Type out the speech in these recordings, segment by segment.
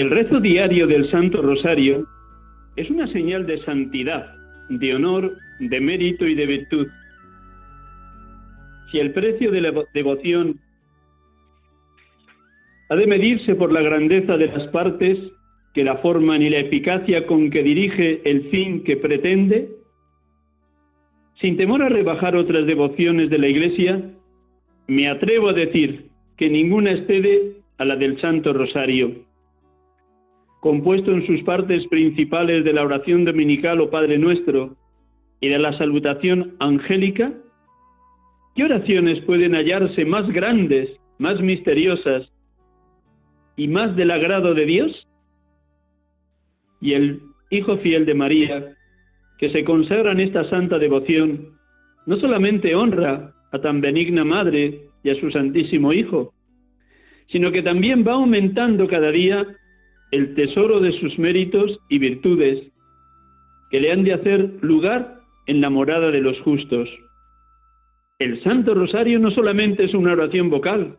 El rezo diario del Santo Rosario es una señal de santidad, de honor, de mérito y de virtud. Si el precio de la devoción ha de medirse por la grandeza de las partes que la forman y la eficacia con que dirige el fin que pretende, sin temor a rebajar otras devociones de la Iglesia, me atrevo a decir que ninguna excede a la del Santo Rosario compuesto en sus partes principales de la oración dominical o Padre Nuestro y de la salutación angélica, ¿qué oraciones pueden hallarse más grandes, más misteriosas y más del agrado de Dios? Y el Hijo fiel de María, que se consagra en esta santa devoción, no solamente honra a tan benigna Madre y a su Santísimo Hijo, sino que también va aumentando cada día el tesoro de sus méritos y virtudes, que le han de hacer lugar en la morada de los justos. El Santo Rosario no solamente es una oración vocal,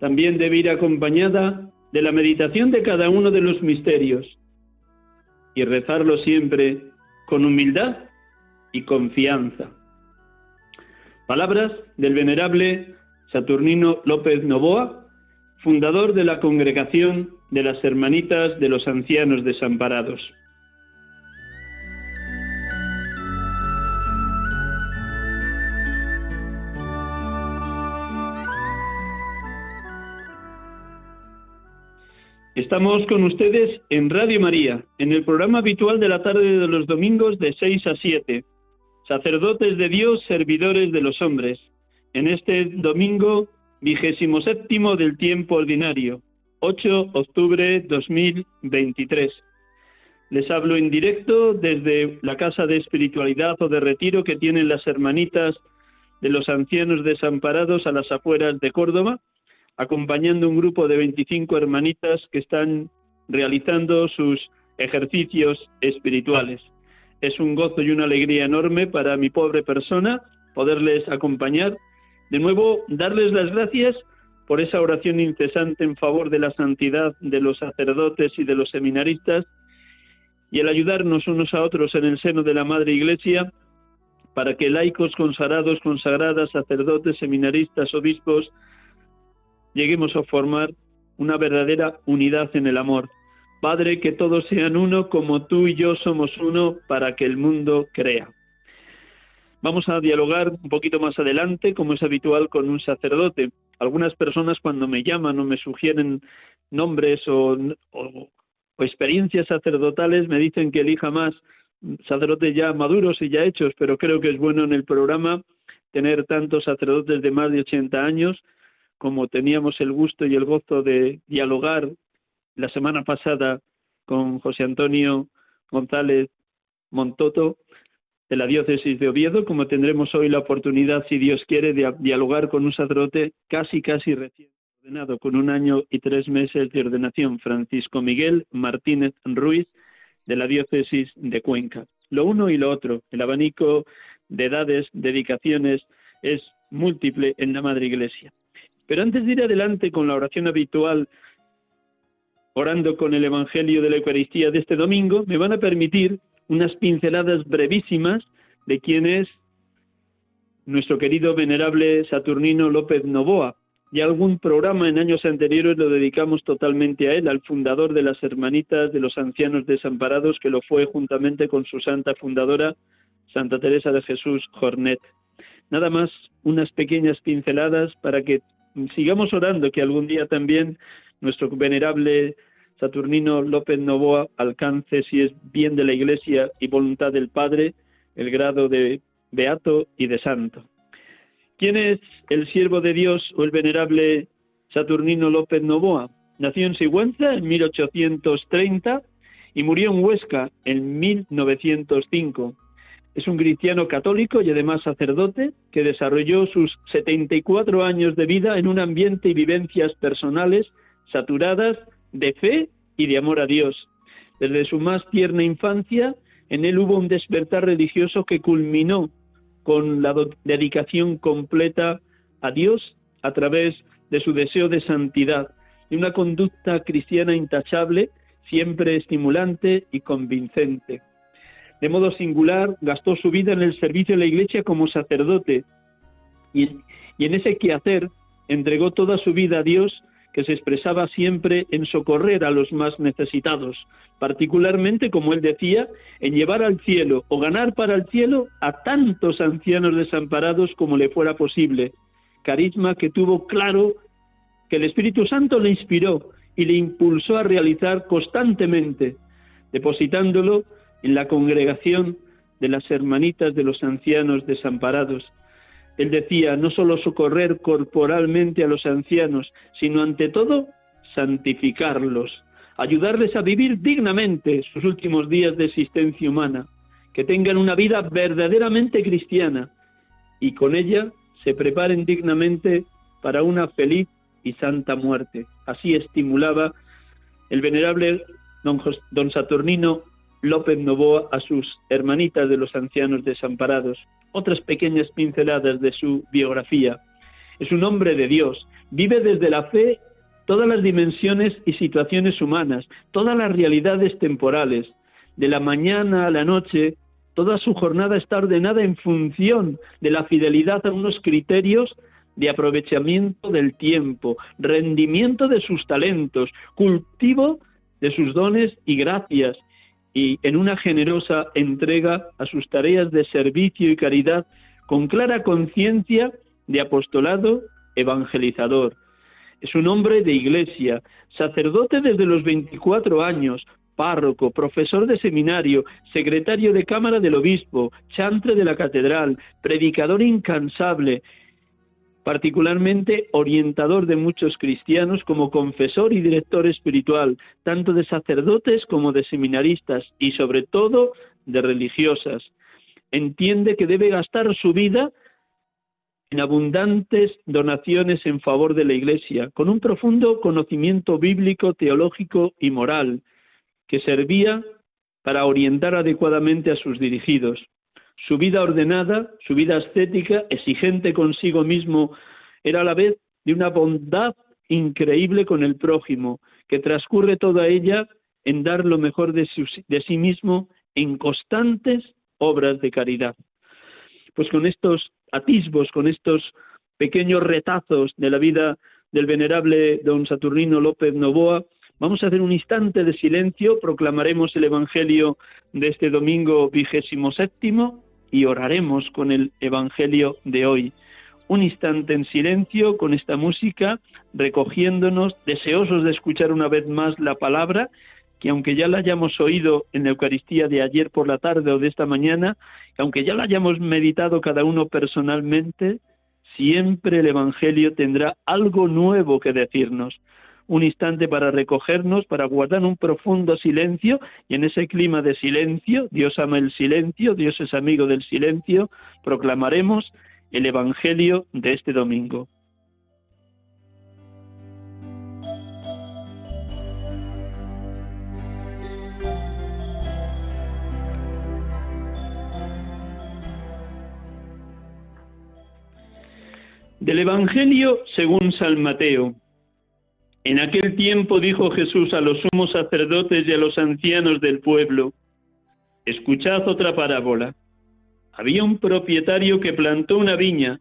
también debe ir acompañada de la meditación de cada uno de los misterios y rezarlo siempre con humildad y confianza. Palabras del venerable Saturnino López Novoa, fundador de la Congregación de las Hermanitas de los Ancianos Desamparados. Estamos con ustedes en Radio María, en el programa habitual de la tarde de los domingos de 6 a 7. Sacerdotes de Dios, servidores de los hombres. En este domingo vigésimo séptimo del tiempo ordinario, 8 de octubre 2023. Les hablo en directo desde la Casa de Espiritualidad o de Retiro que tienen las hermanitas de los ancianos desamparados a las afueras de Córdoba, acompañando un grupo de 25 hermanitas que están realizando sus ejercicios espirituales. Es un gozo y una alegría enorme para mi pobre persona poderles acompañar de nuevo, darles las gracias por esa oración incesante en favor de la santidad de los sacerdotes y de los seminaristas y el ayudarnos unos a otros en el seno de la Madre Iglesia para que laicos consagrados, consagradas, sacerdotes, seminaristas, obispos, lleguemos a formar una verdadera unidad en el amor. Padre, que todos sean uno como tú y yo somos uno para que el mundo crea. Vamos a dialogar un poquito más adelante, como es habitual, con un sacerdote. Algunas personas cuando me llaman o me sugieren nombres o, experiencias sacerdotales me dicen que elija más sacerdotes ya maduros y ya hechos, pero creo que es bueno en el programa tener tantos sacerdotes de más de 80 años como teníamos el gusto y el gozo de dialogar la semana pasada con José Antonio González Montoto, de la diócesis de Oviedo, como tendremos hoy la oportunidad, si Dios quiere, de dialogar con un sacerdote casi, casi recién ordenado, con un año y tres meses de ordenación, Francisco Miguel Martínez Ruiz, de la diócesis de Cuenca. Lo uno y lo otro, el abanico de edades, dedicaciones, es múltiple en la Madre Iglesia. Pero antes de ir adelante con la oración habitual, orando con el Evangelio de la Eucaristía de este domingo, me van a permitir unas pinceladas brevísimas de quién es nuestro querido venerable Saturnino López Novoa. Y algún programa en años anteriores lo dedicamos totalmente a él, al fundador de las Hermanitas de los Ancianos Desamparados, que lo fue juntamente con su santa fundadora, Santa Teresa de Jesús Jornet. Nada más unas pequeñas pinceladas para que sigamos orando que algún día también nuestro venerable Saturnino López Novoa alcance, si es bien de la Iglesia y voluntad del Padre, el grado de beato y de santo. ¿Quién es el siervo de Dios o el venerable Saturnino López Novoa? Nació en Sigüenza en 1830 y murió en Huesca en 1905. Es un cristiano católico y además sacerdote que desarrolló sus 74 años de vida en un ambiente y vivencias personales saturadas de fe y de amor a Dios. Desde su más tierna infancia, en él hubo un despertar religioso que culminó con la dedicación completa a Dios a través de su deseo de santidad y una conducta cristiana intachable, siempre estimulante y convincente. De modo singular, gastó su vida en el servicio de la Iglesia como sacerdote y, en ese quehacer entregó toda su vida a Dios que se expresaba siempre en socorrer a los más necesitados, particularmente, como él decía, en llevar al cielo o ganar para el cielo a tantos ancianos desamparados como le fuera posible, carisma que tuvo claro que el Espíritu Santo le inspiró y le impulsó a realizar constantemente, depositándolo en la congregación de las hermanitas de los ancianos desamparados, él decía, no solo socorrer corporalmente a los ancianos, sino ante todo santificarlos, ayudarles a vivir dignamente sus últimos días de existencia humana, que tengan una vida verdaderamente cristiana y con ella se preparen dignamente para una feliz y santa muerte. Así estimulaba el venerable don, don Saturnino López Novoa a sus hermanitas de los ancianos desamparados. Otras pequeñas pinceladas de su biografía. Es un hombre de Dios, vive desde la fe todas las dimensiones y situaciones humanas, todas las realidades temporales. De la mañana a la noche, toda su jornada está ordenada en función de la fidelidad a unos criterios de aprovechamiento del tiempo, rendimiento de sus talentos, cultivo de sus dones y gracias, y en una generosa entrega a sus tareas de servicio y caridad con clara conciencia de apostolado evangelizador. Es un hombre de iglesia, sacerdote desde los 24 años, párroco, profesor de seminario, secretario de Cámara del Obispo, chantre de la catedral, predicador incansable, particularmente orientador de muchos cristianos como confesor y director espiritual, tanto de sacerdotes como de seminaristas y sobre todo de religiosas. Entiende que debe gastar su vida en abundantes donaciones en favor de la Iglesia, con un profundo conocimiento bíblico, teológico y moral, que servía para orientar adecuadamente a sus dirigidos. Su vida ordenada, su vida ascética, exigente consigo mismo, era a la vez de una bondad increíble con el prójimo, que transcurre toda ella en dar lo mejor de, sí mismo en constantes obras de caridad. Pues con estos atisbos, con estos pequeños retazos de la vida del venerable don Saturnino López Novoa, Vamos a hacer un instante de silencio, proclamaremos el Evangelio de este domingo vigésimo séptimo y oraremos con el Evangelio de hoy. Un instante en silencio con esta música, recogiéndonos, deseosos de escuchar una vez más la palabra, que aunque ya la hayamos oído en la Eucaristía de ayer por la tarde o de esta mañana, que aunque ya la hayamos meditado cada uno personalmente, siempre el Evangelio tendrá algo nuevo que decirnos un instante para recogernos, para guardar un profundo silencio y en ese clima de silencio, Dios ama el silencio, Dios es amigo del silencio, proclamaremos el Evangelio de este domingo. Del Evangelio según San Mateo. En aquel tiempo dijo Jesús a los sumos sacerdotes y a los ancianos del pueblo, escuchad otra parábola. Había un propietario que plantó una viña,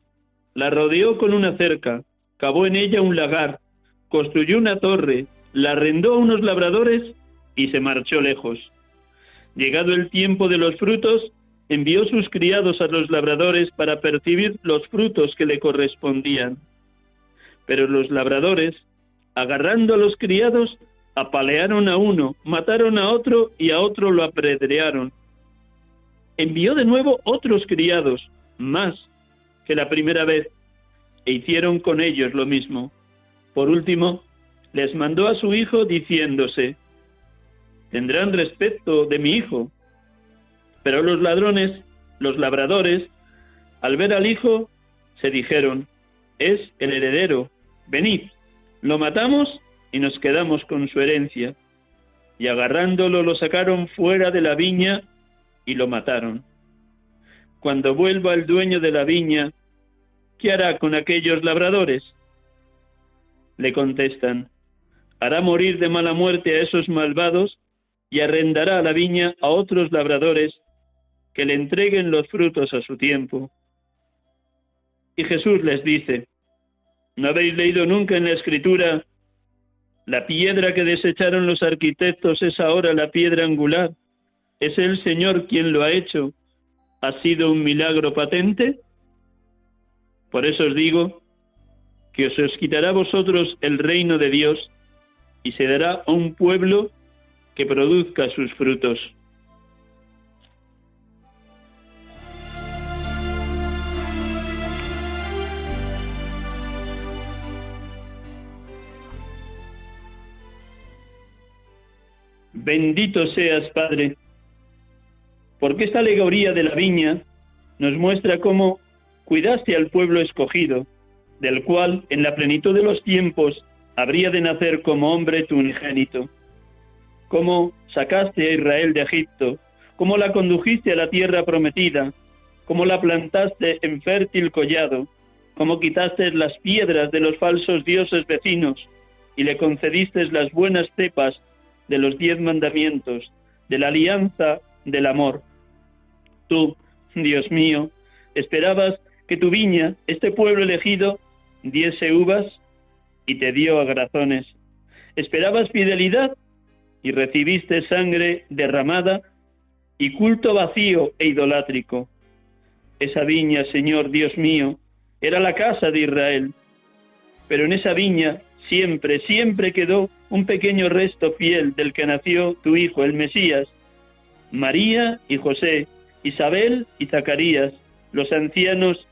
la rodeó con una cerca, cavó en ella un lagar, construyó una torre, la arrendó a unos labradores y se marchó lejos. Llegado el tiempo de los frutos, envió sus criados a los labradores para percibir los frutos que le correspondían. Pero los labradores, agarrando a los criados, apalearon a uno, mataron a otro y a otro lo apredrearon. Envió de nuevo otros criados, más que la primera vez, e hicieron con ellos lo mismo. Por último, les mandó a su hijo diciéndose, tendrán respeto de mi hijo. Pero los ladrones, los labradores, al ver al hijo, se dijeron, es el heredero, venid, lo matamos y nos quedamos con su herencia. Y agarrándolo lo sacaron fuera de la viña y lo mataron. Cuando vuelva el dueño de la viña, ¿qué hará con aquellos labradores? Le contestan, hará morir de mala muerte a esos malvados y arrendará la viña a otros labradores que le entreguen los frutos a su tiempo. Y Jesús les dice, ¿no habéis leído nunca en la escritura, la piedra que desecharon los arquitectos es ahora la piedra angular? ¿Es el Señor quien lo ha hecho? ¿Ha sido un milagro patente? Por eso os digo que os, quitará a vosotros el reino de Dios y se dará a un pueblo que produzca sus frutos. Bendito seas, Padre, porque esta alegoría de la viña nos muestra cómo cuidaste al pueblo escogido, del cual en la plenitud de los tiempos habría de nacer como hombre tu unigénito. Cómo sacaste a Israel de Egipto, cómo la condujiste a la tierra prometida, cómo la plantaste en fértil collado, cómo quitaste las piedras de los falsos dioses vecinos y le concediste las buenas cepas de los diez mandamientos, de la alianza del amor. Tú, Dios mío, esperabas que tu viña, este pueblo elegido, diese uvas y te dio agrazones. Esperabas fidelidad y recibiste sangre derramada y culto vacío e idolátrico. Esa viña, Señor Dios mío, era la casa de Israel, pero en esa viña siempre, siempre quedó un pequeño resto fiel del que nació tu Hijo, el Mesías, María y José, Isabel y Zacarías, los ancianos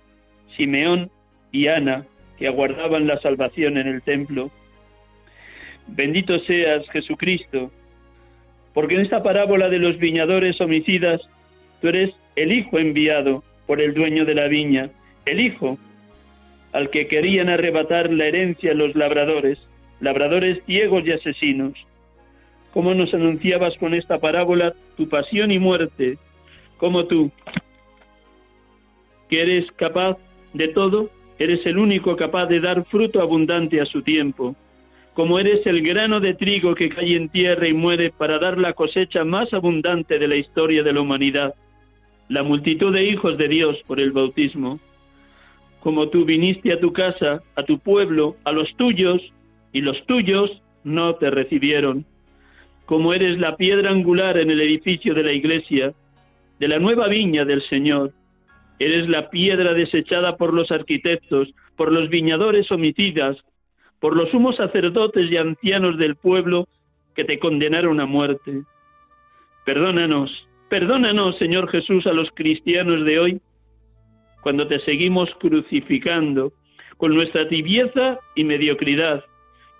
Simeón y Ana, que aguardaban la salvación en el templo. Bendito seas, Jesucristo, porque en esta parábola de los viñadores homicidas, tú eres el hijo enviado por el dueño de la viña, el hijo al que querían arrebatar la herencia los labradores, labradores ciegos y asesinos. ¿Cómo nos anunciabas con esta parábola tu pasión y muerte? Como tú, que eres capaz de todo, eres el único capaz de dar fruto abundante a su tiempo como eres el grano de trigo que cae en tierra y muere para dar la cosecha más abundante de la historia de la humanidad, la multitud de hijos de Dios por el bautismo. Como tú viniste a tu casa, a tu pueblo, a los tuyos, y los tuyos no te recibieron. Como eres la piedra angular en el edificio de la iglesia, de la nueva viña del Señor, eres la piedra desechada por los arquitectos, por los viñadores homicidas, por los sumos sacerdotes y ancianos del pueblo que te condenaron a muerte. Perdónanos, perdónanos, Señor Jesús, a los cristianos de hoy, cuando te seguimos crucificando con nuestra tibieza y mediocridad,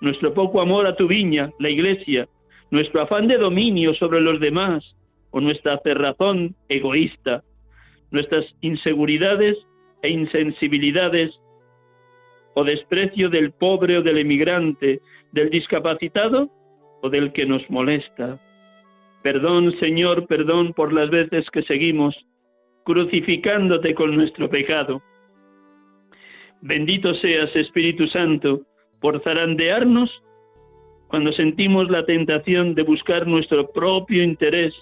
nuestro poco amor a tu viña, la iglesia, nuestro afán de dominio sobre los demás o nuestra cerrazón egoísta, nuestras inseguridades e insensibilidades o desprecio del pobre o del emigrante, del discapacitado o del que nos molesta. Perdón, Señor, perdón por las veces que seguimos crucificándote con nuestro pecado. Bendito seas, Espíritu Santo, por zarandearnos cuando sentimos la tentación de buscar nuestro propio interés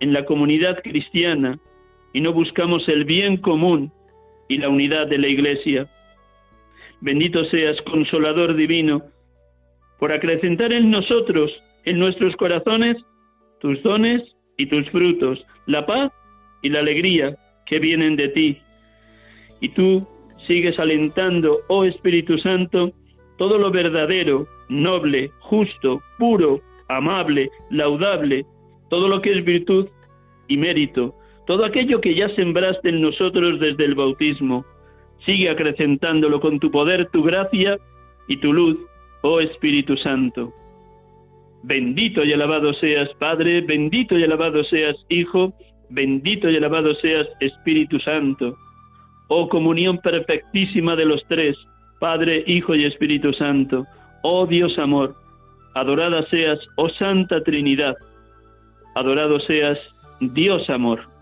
en la comunidad cristiana y no buscamos el bien común y la unidad de la Iglesia. Bendito seas, consolador divino, por acrecentar en nosotros, en nuestros corazones, tus dones y tus frutos, la paz y la alegría que vienen de ti. Y tú sigues alentando, oh Espíritu Santo, todo lo verdadero, noble, justo, puro, amable, laudable, todo lo que es virtud y mérito, todo aquello que ya sembraste en nosotros desde el bautismo. Sigue acrecentándolo con tu poder, tu gracia y tu luz, oh Espíritu Santo. Bendito y alabado seas, Padre, bendito y alabado seas, Hijo, bendito y alabado seas, Espíritu Santo. Oh comunión perfectísima de los tres, Padre, Hijo y Espíritu Santo. Oh Dios amor, adorada seas, oh Santa Trinidad. Adorado seas, Dios amor.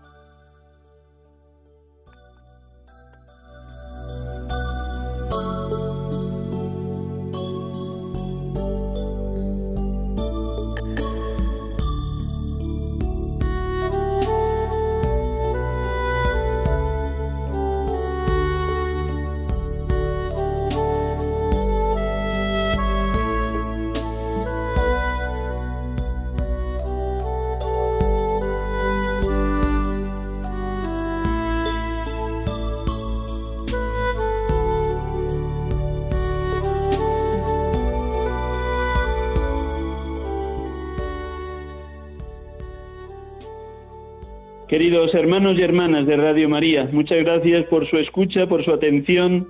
Hermanos y hermanas de Radio María, muchas gracias por su escucha, por su atención.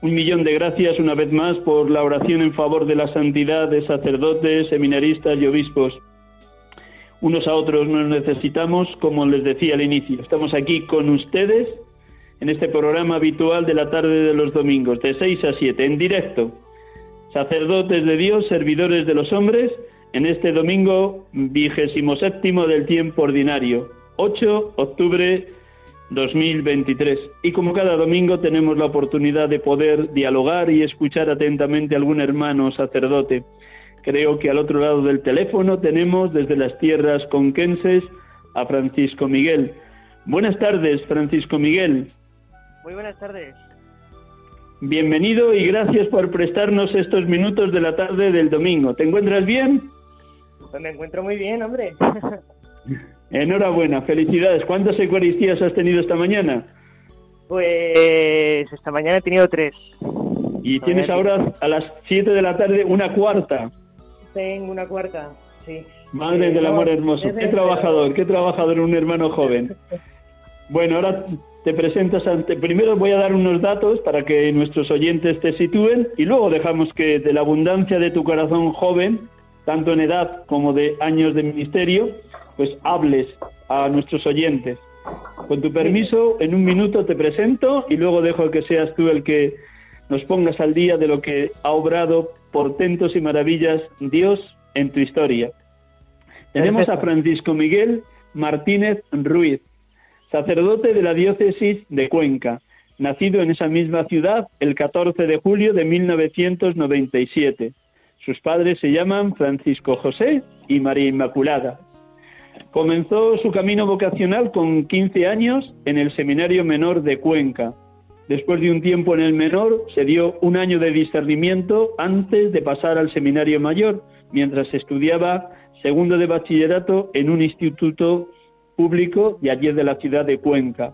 Un millón de gracias una vez más por la oración en favor de la santidad de sacerdotes, seminaristas y obispos. Unos a otros nos necesitamos, como les decía al inicio. Estamos aquí con ustedes en este programa habitual de la tarde de los domingos, de 6 a 7, en directo. Sacerdotes de Dios, servidores de los hombres, en este domingo vigésimo séptimo del tiempo ordinario 8 octubre 2023. Y como cada domingo tenemos la oportunidad de poder dialogar y escuchar atentamente a algún hermano sacerdote. Creo que al otro lado del teléfono tenemos desde las tierras conquenses a Francisco Miguel. Buenas tardes, Francisco Miguel. Muy buenas tardes. Bienvenido y gracias por prestarnos estos minutos de la tarde del domingo. ¿Te encuentras bien? Pues me encuentro muy bien, hombre. Enhorabuena, felicidades. ¿Cuántas Eucaristías has tenido esta mañana? Pues esta mañana he tenido tres. Y tienes ahora a las 7 de la tarde una cuarta. Tengo una cuarta, sí. Madre del amor hermoso. Qué trabajador, qué trabajador, un hermano joven. Bueno, ahora te presentas ante... Primero voy a dar unos datos para que nuestros oyentes te sitúen y luego dejamos que de la abundancia de tu corazón joven, tanto en edad como de años de ministerio, pues hables a nuestros oyentes. Con tu permiso, en un minuto te presento y luego dejo que seas tú el que nos pongas al día de lo que ha obrado portentos y maravillas Dios en tu historia. Tenemos a Francisco Miguel Martínez Ruiz, sacerdote de la diócesis de Cuenca, nacido en esa misma ciudad el 14 de julio de 1997. Sus padres se llaman Francisco José y María Inmaculada. Comenzó su camino vocacional con 15 años en el Seminario Menor de Cuenca. Después de un tiempo en el menor, se dio un año de discernimiento antes de pasar al Seminario Mayor, mientras estudiaba segundo de bachillerato en un instituto público de allí de la ciudad de Cuenca.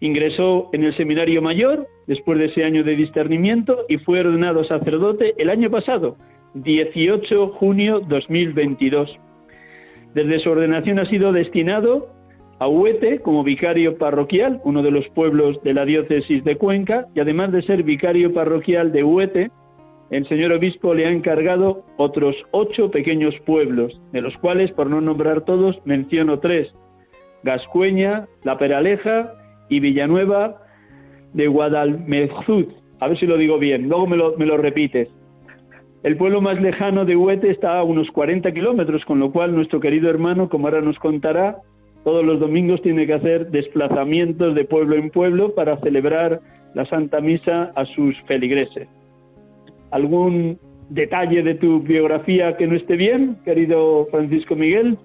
Ingresó en el Seminario Mayor después de ese año de discernimiento y fue ordenado sacerdote el año pasado, 18 junio 2022. Desde su ordenación ha sido destinado a Huete como vicario parroquial, uno de los pueblos de la diócesis de Cuenca, y además de ser vicario parroquial de Huete, el señor obispo le ha encargado otros ocho pequeños pueblos, de los cuales, por no nombrar todos, menciono tres, Gascueña, La Peraleja y Villanueva de Guadalmezud. A ver si lo digo bien, luego me lo, me lo repites. El pueblo más lejano de Huete está a unos 40 kilómetros, con lo cual nuestro querido hermano, como ahora nos contará, todos los domingos tiene que hacer desplazamientos de pueblo en pueblo para celebrar la Santa Misa a sus feligreses. ¿Algún detalle de tu biografía que no esté bien, querido Francisco Miguel?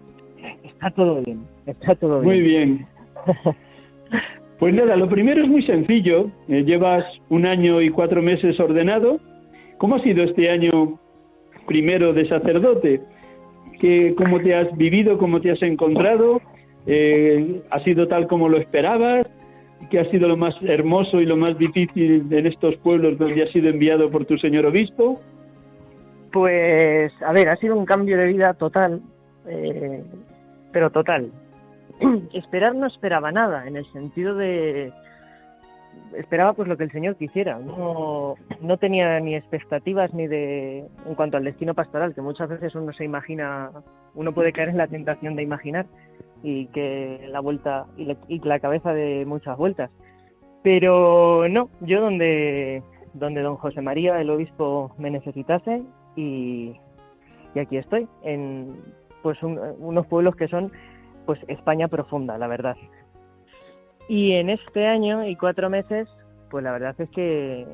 Está todo bien, está todo bien. Muy bien. Pues nada, lo primero es muy sencillo. Eh, llevas un año y cuatro meses ordenado ¿Cómo ha sido este año primero de sacerdote? ¿Cómo te has vivido? ¿Cómo te has encontrado? Eh, ¿Ha sido tal como lo esperabas? ¿Qué ha sido lo más hermoso y lo más difícil en estos pueblos donde has sido enviado por tu señor obispo? Pues, a ver, ha sido un cambio de vida total, eh, pero total. Esperar no esperaba nada, en el sentido de... Esperaba pues lo que el Señor quisiera. No, no tenía ni expectativas ni de... En cuanto al destino pastoral, que muchas veces uno se imagina, uno puede caer en la tentación de imaginar y que la vuelta y la, y la cabeza de muchas vueltas. Pero no, yo donde, donde don José María, el obispo, me necesitase, y, aquí estoy, en pues unos pueblos que son pues España profunda, la verdad. Y en este año y cuatro meses, pues la verdad es que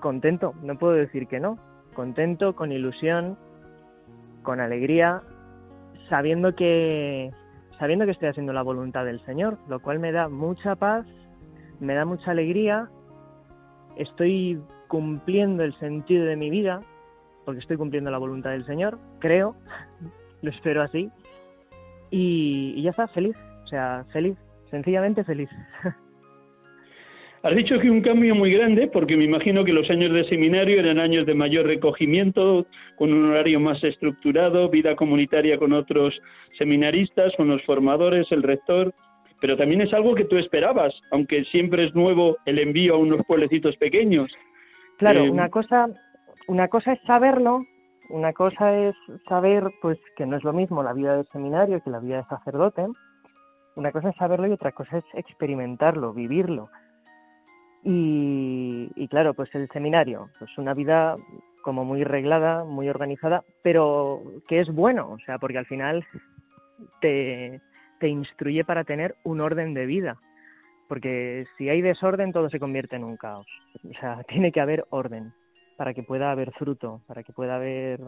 contento, no puedo decir que no, contento, con ilusión, con alegría, sabiendo que sabiendo que estoy haciendo la voluntad del Señor, lo cual me da mucha paz, me da mucha alegría, estoy cumpliendo el sentido de mi vida, porque estoy cumpliendo la voluntad del Señor, creo, lo espero así, y, ya está, feliz, o sea, feliz, sencillamente feliz. Has dicho que un cambio muy grande, porque me imagino que los años de seminario eran años de mayor recogimiento, con un horario más estructurado, vida comunitaria con otros seminaristas, con los formadores, el rector, pero también es algo que tú esperabas, aunque siempre es nuevo el envío a unos pueblecitos pequeños. Claro, eh, una cosa una cosa es saberlo, una cosa es saber pues que no es lo mismo la vida de seminario que la vida de sacerdote. Una cosa es saberlo y otra cosa es experimentarlo, vivirlo. Y, claro, pues el seminario, pues una vida como muy reglada, muy organizada, pero que es bueno, o sea, porque al final te, te instruye para tener un orden de vida, porque si hay desorden todo se convierte en un caos, o sea, tiene que haber orden para que pueda haber fruto, para que pueda haber,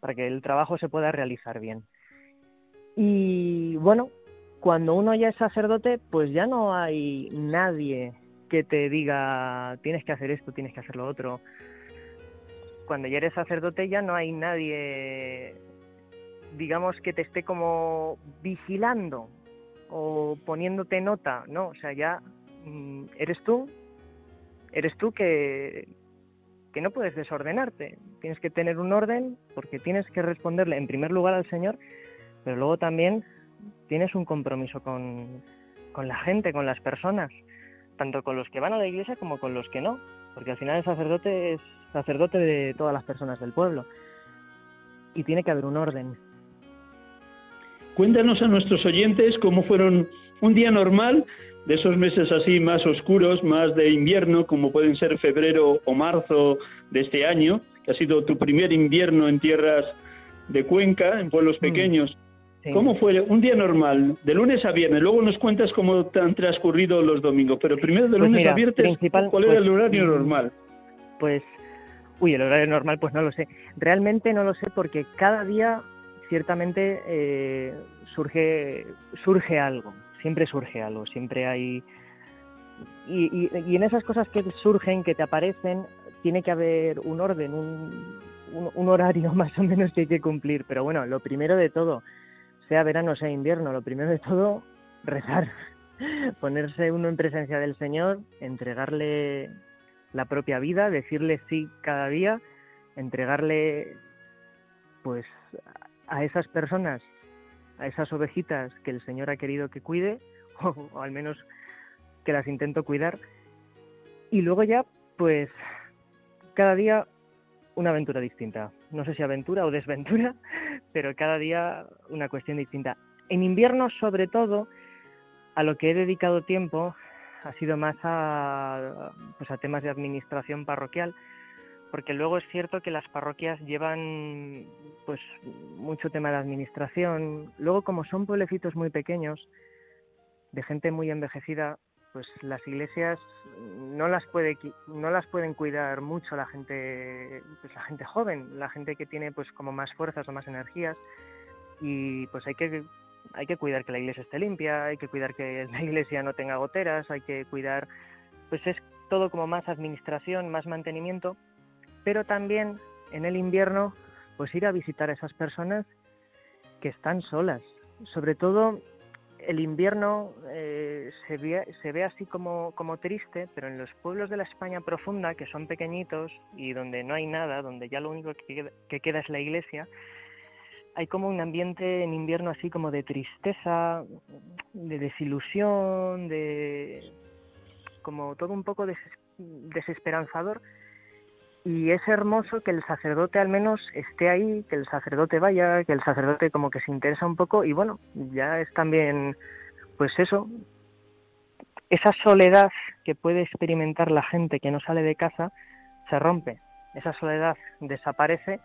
para que el trabajo se pueda realizar bien. Y bueno, cuando uno ya es sacerdote, pues ya no hay nadie que te diga tienes que hacer esto, tienes que hacer lo otro. Cuando ya eres sacerdote ya no hay nadie, digamos, que te esté como vigilando o poniéndote nota, ¿no? O sea, ya mm, eres tú, eres tú que, que no puedes desordenarte. Tienes que tener un orden porque tienes que responderle en primer lugar al Señor, pero luego también tienes un compromiso con, con la gente, con las personas, tanto con los que van a la iglesia como con los que no, porque al final el sacerdote es sacerdote de todas las personas del pueblo y tiene que haber un orden. Cuéntanos a nuestros oyentes cómo fueron un día normal de esos meses así más oscuros, más de invierno, como pueden ser febrero o marzo de este año, que ha sido tu primer invierno en tierras de Cuenca, en pueblos mm. ¿Cómo fue un día normal, de lunes a viernes? Luego nos cuentas cómo han transcurrido los domingos, pero primero de pues lunes a viernes, ¿cuál era el pues, horario mm, normal? Pues, uy, el horario normal, pues no lo sé. Realmente no lo sé porque cada día, ciertamente, eh, surge, surge algo siempre surge algo, siempre hay... Y, en esas cosas que surgen, que te aparecen, tiene que haber un orden, un, un, horario más o menos que hay que cumplir. Pero bueno, lo primero de todo, sea verano, sea invierno, lo primero de todo, rezar. Ponerse uno en presencia del Señor, entregarle la propia vida, decirle sí cada día, entregarle pues a esas personas a esas ovejitas que el Señor ha querido que cuide, o, al menos que las intento cuidar. Y luego ya, pues, cada día una aventura distinta. No sé si aventura o desventura, pero cada día una cuestión distinta. En invierno, sobre todo, a lo que he dedicado tiempo ha sido más a, pues a temas de administración parroquial, porque luego es cierto que las parroquias llevan pues mucho tema de administración. Luego como son pueblecitos muy pequeños, de gente muy envejecida, pues las iglesias no las puede no las pueden cuidar mucho la gente pues la gente joven, la gente que tiene pues como más fuerzas o más energías y pues hay que hay que cuidar que la iglesia esté limpia, hay que cuidar que la iglesia no tenga goteras, hay que cuidar pues es todo como más administración, más mantenimiento pero también en el invierno pues ir a visitar a esas personas que están solas. Sobre todo el invierno eh, se, ve, se ve así como, triste, pero en los pueblos de la España profunda, que son pequeñitos y donde no hay nada, donde ya lo único que que queda es la iglesia, hay como un ambiente en invierno así como de tristeza, de desilusión, de como todo un poco desesperanzador. Y es hermoso que el sacerdote al menos esté ahí, que el sacerdote vaya, que el sacerdote como que se interesa un poco y bueno, ya es también, pues eso, esa soledad que puede experimentar la gente que no sale de casa se rompe, esa soledad desaparece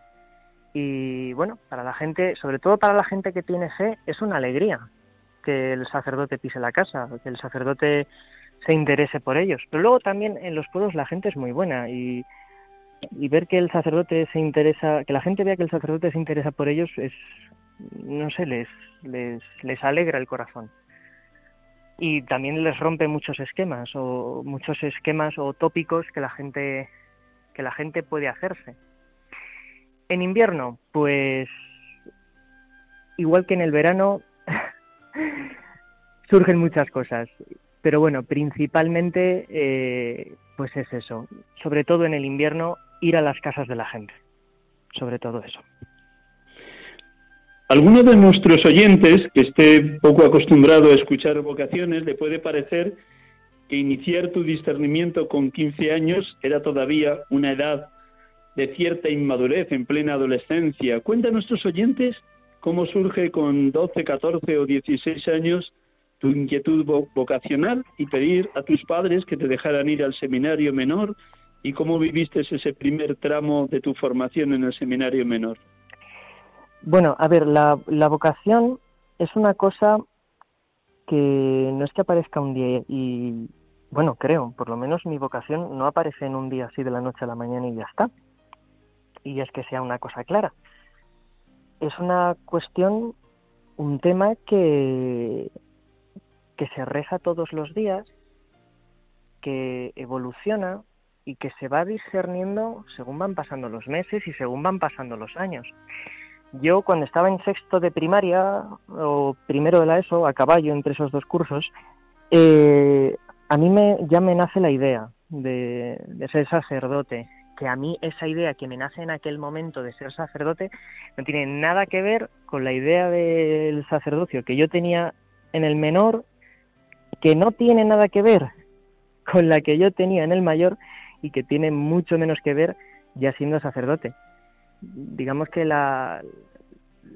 y bueno, para la gente, sobre todo para la gente que tiene fe, es una alegría que el sacerdote pise la casa, que el sacerdote se interese por ellos. Pero luego también en los pueblos la gente es muy buena y, y ver que el sacerdote se interesa, que la gente vea que el sacerdote se interesa por ellos es, no sé, les, les, les alegra el corazón. Y también les rompe muchos esquemas o muchos esquemas o tópicos que la gente que la gente puede hacerse. En invierno, pues igual que en el verano, surgen muchas cosas. Pero bueno, principalmente, eh, pues es eso. Sobre todo en el invierno, ir a las casas de la gente. Sobre todo eso. Alguno de nuestros oyentes que esté poco acostumbrado a escuchar vocaciones le puede parecer que iniciar tu discernimiento con 15 años era todavía una edad de cierta inmadurez en plena adolescencia. Cuenta a nuestros oyentes cómo surge con 12, 14 o 16 años tu inquietud vocacional y pedir a tus padres que te dejaran ir al seminario menor y cómo viviste ese primer tramo de tu formación en el seminario menor. Bueno, a ver, la, vocación es una cosa que no es que aparezca un día y, bueno, creo, por lo menos mi vocación no aparece en un día así de la noche a la mañana y ya está y es que sea una cosa clara. Es una cuestión, un tema que, que se reza todos los días, que evoluciona y que se va discerniendo según van pasando los meses y según van pasando los años. Yo cuando estaba en sexto de primaria o primero de la ESO, a caballo entre esos dos cursos, eh, a mí me, ya me nace la idea de, de ser sacerdote que a mí esa idea que me nace en aquel momento de ser sacerdote no tiene nada que ver con la idea del sacerdocio que yo tenía en el menor, que no tiene nada que ver con la que yo tenía en el mayor y que tiene mucho menos que ver ya siendo sacerdote. Digamos que la,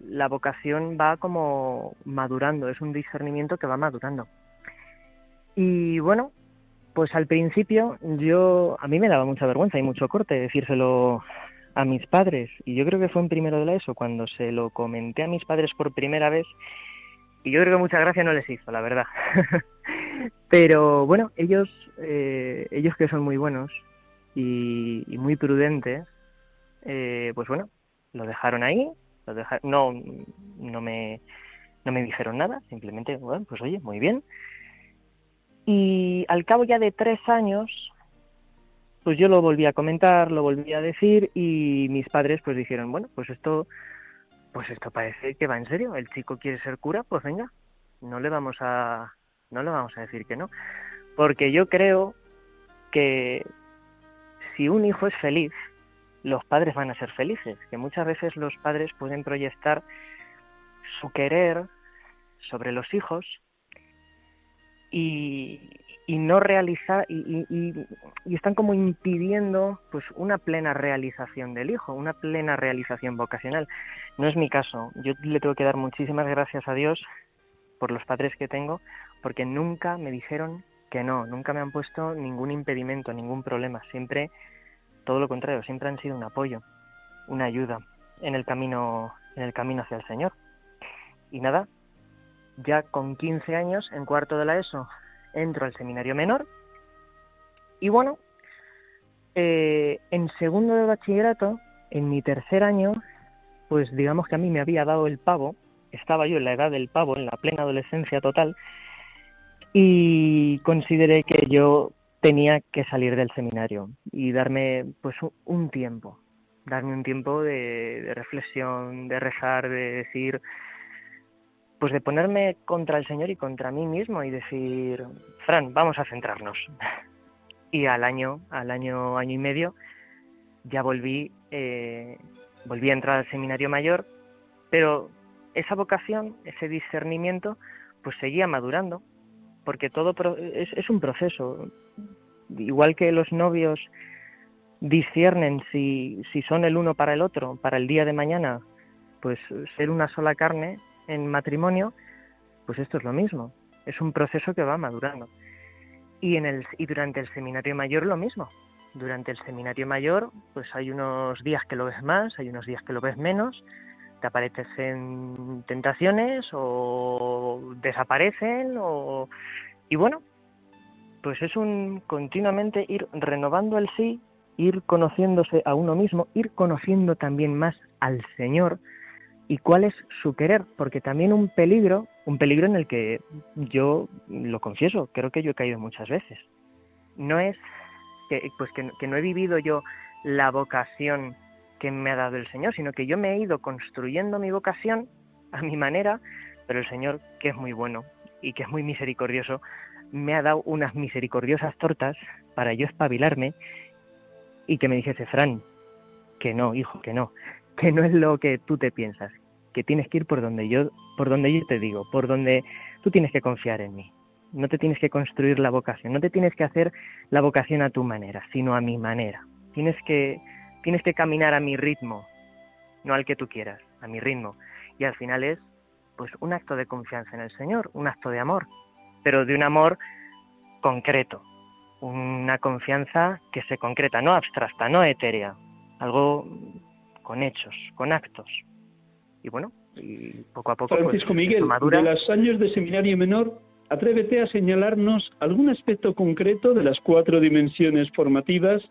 la vocación va como madurando, es un discernimiento que va madurando. Y bueno, pues al principio yo a mí me daba mucha vergüenza y mucho corte decírselo a mis padres y yo creo que fue en primero de la ESO cuando se lo comenté a mis padres por primera vez y yo creo que mucha gracia no les hizo, la verdad. Pero bueno, ellos eh, ellos que son muy buenos y, muy prudentes, eh, pues bueno, lo dejaron ahí, lo no no me no me dijeron nada, simplemente, bueno, pues oye, muy bien. Y al cabo ya de tres años, pues yo lo volví a comentar, lo volví a decir y mis padres pues dijeron, bueno, pues esto, pues esto parece que va en serio, el chico quiere ser cura, pues venga, no le vamos a, no le vamos a decir que no, porque yo creo que si un hijo es feliz, los padres van a ser felices, que muchas veces los padres pueden proyectar su querer sobre los hijos y, no realizar y, y, están como impidiendo pues una plena realización del hijo, una plena realización vocacional. No es mi caso. Yo le tengo que dar muchísimas gracias a Dios por los padres que tengo, porque nunca me dijeron que no, nunca me han puesto ningún impedimento, ningún problema. Siempre todo lo contrario, siempre han sido un apoyo, una ayuda en el camino en el camino hacia el Señor. Y nada, ya con 15 años, en cuarto de la ESO, entro al seminario menor. Y bueno, eh, en segundo de bachillerato, en mi tercer año, pues digamos que a mí me había dado el pavo, estaba yo en la edad del pavo, en la plena adolescencia total, y consideré que yo tenía que salir del seminario y darme pues un tiempo, darme un tiempo de reflexión, de rezar, de decir, pues de ponerme contra el Señor y contra mí mismo y decir, Fran, vamos a centrarnos. y al año, al año, año y medio, ya volví, eh, volví a entrar al seminario mayor, pero esa vocación, ese discernimiento, pues seguía madurando, porque todo es, es un proceso. Igual que los novios disciernen si, si son el uno para el otro, para el día de mañana, pues ser una sola carne en matrimonio, pues esto es lo mismo. Es un proceso que va madurando. Y, en el, y durante el seminario mayor lo mismo. Durante el seminario mayor, pues hay unos días que lo ves más, hay unos días que lo ves menos, te aparecen tentaciones o desaparecen o... Y bueno, pues es un continuamente ir renovando el sí, ir conociéndose a uno mismo, ir conociendo también más al Señor y cuál es su querer, porque también un peligro, un peligro en el que yo lo confieso, creo que yo he caído muchas veces. No es que, pues que, no he vivido yo la vocación que me ha dado el Señor, sino que yo me he ido construyendo mi vocación a mi manera, pero el Señor, que es muy bueno y que es muy misericordioso, me ha dado unas misericordiosas tortas para yo espabilarme y que me dijese, Fran, que no, hijo, que no, que no es lo que tú te piensas, que tienes que ir por donde yo, por donde yo te digo, por donde tú tienes que confiar en mí. No te tienes que construir la vocación, no te tienes que hacer la vocación a tu manera, sino a mi manera. Tienes que, tienes que caminar a mi ritmo, no al que tú quieras, a mi ritmo. Y al final es pues un acto de confianza en el Señor, un acto de amor, pero de un amor concreto, una confianza que se concreta, no abstracta, no etérea, algo con hechos, con actos. Y bueno, y poco a poco. Pues, Francisco Miguel, de los años de seminario menor, atrévete a señalarnos algún aspecto concreto de las cuatro dimensiones formativas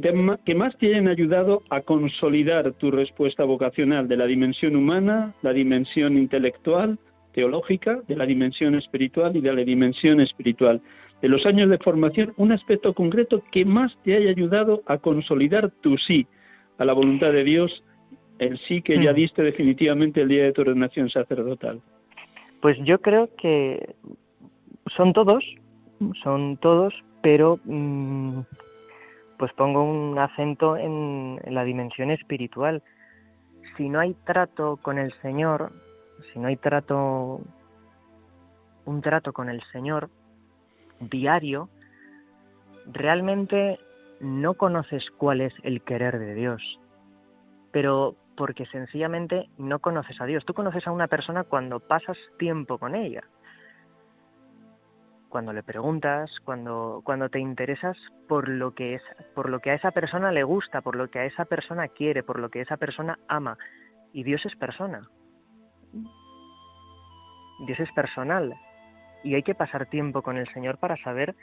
que, que más te hayan ayudado a consolidar tu respuesta vocacional de la dimensión humana, la dimensión intelectual, teológica, de la dimensión espiritual y de la dimensión espiritual. De los años de formación, un aspecto concreto que más te haya ayudado a consolidar tu sí a la voluntad de Dios, el sí que ya mm. diste definitivamente el día de tu ordenación sacerdotal? Pues yo creo que son todos, son todos, pero mm, pues pongo un acento en, la dimensión espiritual. Si no hay trato con el Señor, si no hay trato, un trato con el Señor diario, realmente no conoces cuál es el querer de Dios, pero porque sencillamente no conoces a Dios. Tú conoces a una persona cuando pasas tiempo con ella, cuando le preguntas, cuando, cuando te interesas por lo que es, por lo que a esa persona le gusta, por lo que a esa persona quiere, por lo que esa persona ama. Y Dios es persona. Dios es personal. Y hay que pasar tiempo con el Señor para saber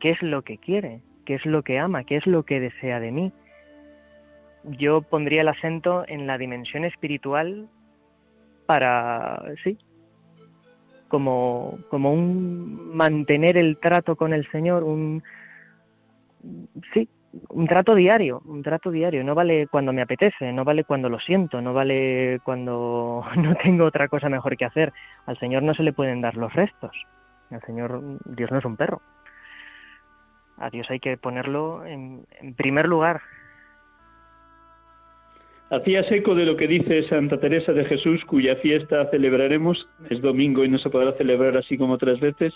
qué es lo que quiere, qué es lo que ama, qué es lo que desea de mí. Yo pondría el acento en la dimensión espiritual para, sí, como, como un mantener el trato con el Señor, un, sí, un trato diario, un trato diario. No vale cuando me apetece, no vale cuando lo siento, no vale cuando no tengo otra cosa mejor que hacer. Al Señor no se le pueden dar los restos. Al Señor, Dios no es un perro. A Dios hay que ponerlo en, primer lugar. Hacías eco de lo que dice Santa Teresa de Jesús, cuya fiesta celebraremos, es domingo y no se podrá celebrar así como otras veces.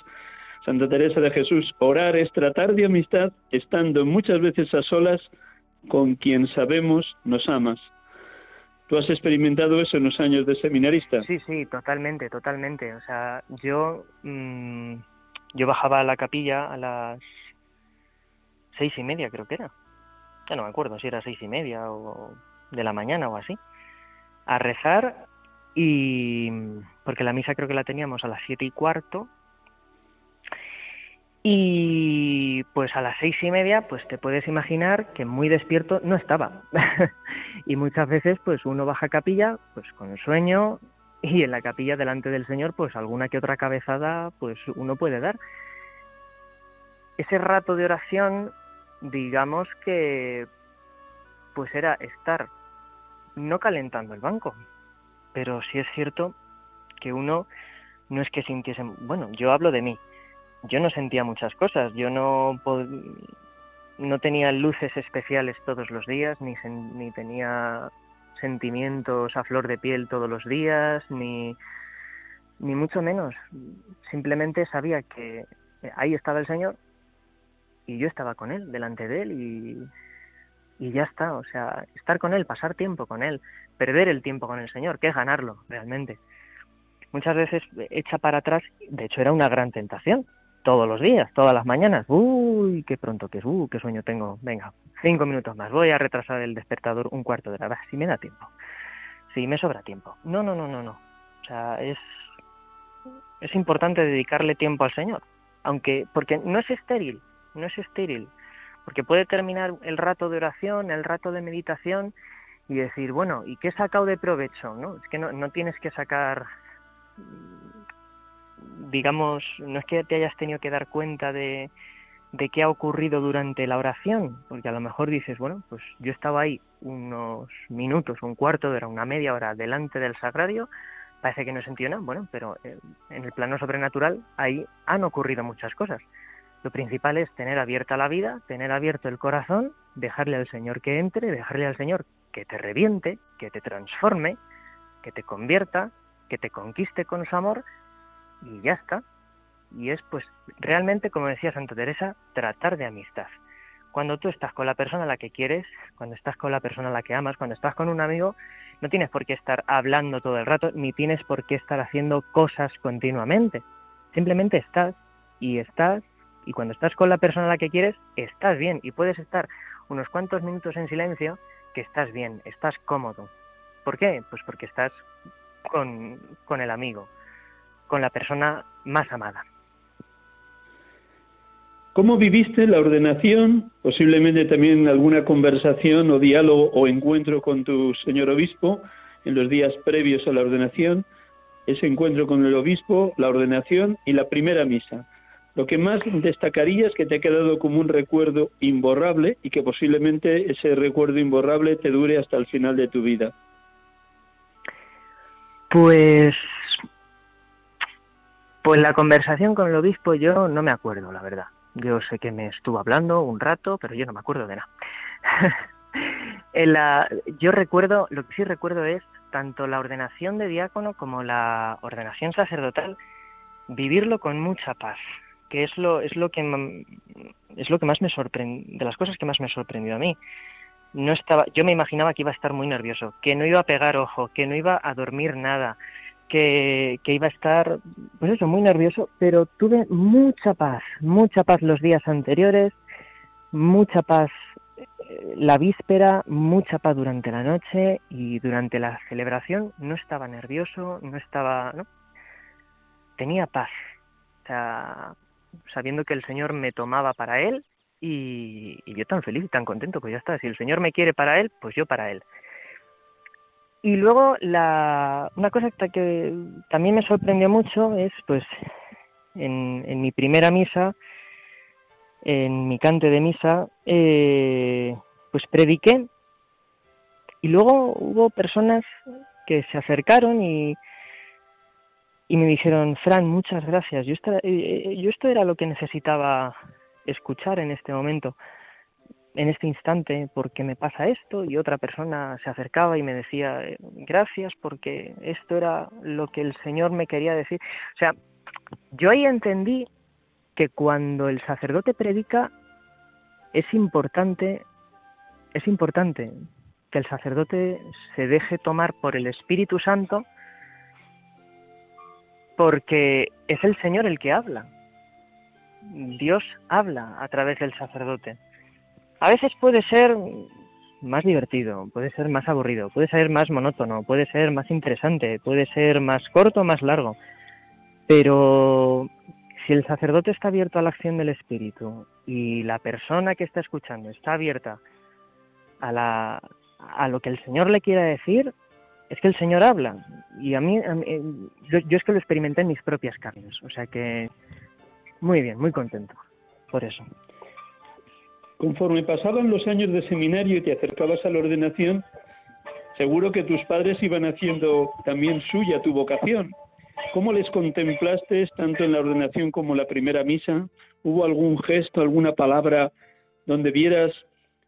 Santa Teresa de Jesús, orar es tratar de amistad estando muchas veces a solas con quien sabemos nos amas. ¿Tú has experimentado eso en los años de seminarista? Sí, sí, totalmente, totalmente. O sea, yo, mm, yo bajaba a la capilla a las seis y media creo que era. Ya no me acuerdo si era seis y media o de la mañana o así. A rezar y... porque la misa creo que la teníamos a las siete y cuarto. Y pues a las seis y media, pues te puedes imaginar que muy despierto no estaba. y muchas veces, pues uno baja a capilla, pues con sueño, y en la capilla delante del Señor, pues alguna que otra cabezada, pues uno puede dar. Ese rato de oración digamos que pues era estar no calentando el banco, pero sí es cierto que uno no es que sintiese, bueno, yo hablo de mí, yo no sentía muchas cosas, yo no no tenía luces especiales todos los días, ni, ni tenía sentimientos a flor de piel todos los días, ni, ni mucho menos. Simplemente sabía que ahí estaba el Señor y yo estaba con Él, delante de Él y, y ya está. O sea, estar con Él, pasar tiempo con Él, perder el tiempo con el Señor, que es ganarlo realmente. Muchas veces echa para atrás, de hecho era una gran tentación, todos los días, todas las mañanas. Uy, qué pronto que es, uh, qué sueño tengo. Venga, cinco minutos más. Voy a retrasar el despertador un cuarto de hora. Si me da tiempo. Si me sobra tiempo. No, no, no, no, no. O sea, es, es importante dedicarle tiempo al Señor. Aunque, porque no es estéril, no es estéril. Porque puede terminar el rato de oración, el rato de meditación y decir, bueno, ¿y qué he sacado de provecho? ¿no? Es que no, no tienes que sacar digamos, no es que te hayas tenido que dar cuenta de, qué ha ocurrido durante la oración, porque a lo mejor dices, bueno, pues yo estaba ahí unos minutos, un cuarto de hora, una media hora delante del sagrario, parece que no he nada, bueno, pero eh, en el plano sobrenatural ahí han ocurrido muchas cosas. Lo principal es tener abierta la vida, tener abierto el corazón, dejarle al Señor que entre, dejarle al Señor que te reviente, que te transforme, que te convierta, que te conquiste con su amor y ya está. Y es pues realmente, como decía Santa Teresa, tratar de amistad. Cuando tú estás con la persona a la que quieres, cuando estás con la persona a la que amas, cuando estás con un amigo, no tienes por qué estar hablando todo el rato, ni tienes por qué estar haciendo cosas continuamente. Simplemente estás y estás, y cuando estás con la persona a la que quieres, estás bien y puedes estar unos cuantos minutos en silencio que estás bien, estás cómodo. ¿Por qué? Pues porque estás con, con el amigo, con la persona más amada. ¿Cómo viviste la ordenación? Posiblemente también alguna conversación o diálogo o encuentro con tu señor obispo en los días previos a la ordenación, ese encuentro con el obispo, la ordenación y la primera misa. Lo que más destacaría es que te ha quedado como un recuerdo imborrable y que posiblemente ese recuerdo imborrable te dure hasta el final de tu vida. Pues pues la conversación con el obispo yo no me acuerdo, la verdad. Yo sé que me estuvo hablando un rato, pero yo no me acuerdo de nada. en la, yo recuerdo, lo que sí recuerdo es tanto la ordenación de diácono como la ordenación sacerdotal, vivirlo con mucha paz, que es lo, es lo que es lo que más me sorprendió, de las cosas que más me sorprendió a mí. No estaba, yo me imaginaba que iba a estar muy nervioso, que no iba a pegar ojo, que no iba a dormir nada, que, iba a estar, pues eso, muy nervioso, pero tuve mucha paz, mucha paz los días anteriores, mucha paz eh, la víspera, mucha paz durante la noche y durante la celebración no estaba nervioso, no estaba, ¿no? Tenía paz, o sea, sabiendo que el Señor me tomaba para Él y, y yo tan feliz y tan contento, pues ya está, si el Señor me quiere para Él, pues yo para Él. Y luego la, una cosa que también me sorprendió mucho es pues en, en mi primera misa, en mi cante de misa, eh, pues prediqué y luego hubo personas que se acercaron y, y me dijeron, Fran, muchas gracias, yo, eh, eh, yo esto era lo que necesitaba escuchar en este momento en este instante porque me pasa esto y otra persona se acercaba y me decía eh, gracias porque esto era lo que el Señor me quería decir. O sea, yo ahí entendí que cuando el sacerdote predica es importante es importante que el sacerdote se deje tomar por el Espíritu Santo porque es el Señor el que habla. Dios habla a través del sacerdote. A veces puede ser más divertido, puede ser más aburrido, puede ser más monótono, puede ser más interesante, puede ser más corto, más largo. Pero si el sacerdote está abierto a la acción del Espíritu y la persona que está escuchando está abierta a, la, a lo que el Señor le quiera decir, es que el Señor habla. Y a mí, yo, yo es que lo experimenté en mis propias carnes. O sea que muy bien, muy contento por eso. Conforme pasaban los años de seminario y te acercabas a la ordenación, seguro que tus padres iban haciendo también suya tu vocación. ¿Cómo les contemplaste tanto en la ordenación como en la primera misa? ¿Hubo algún gesto, alguna palabra donde vieras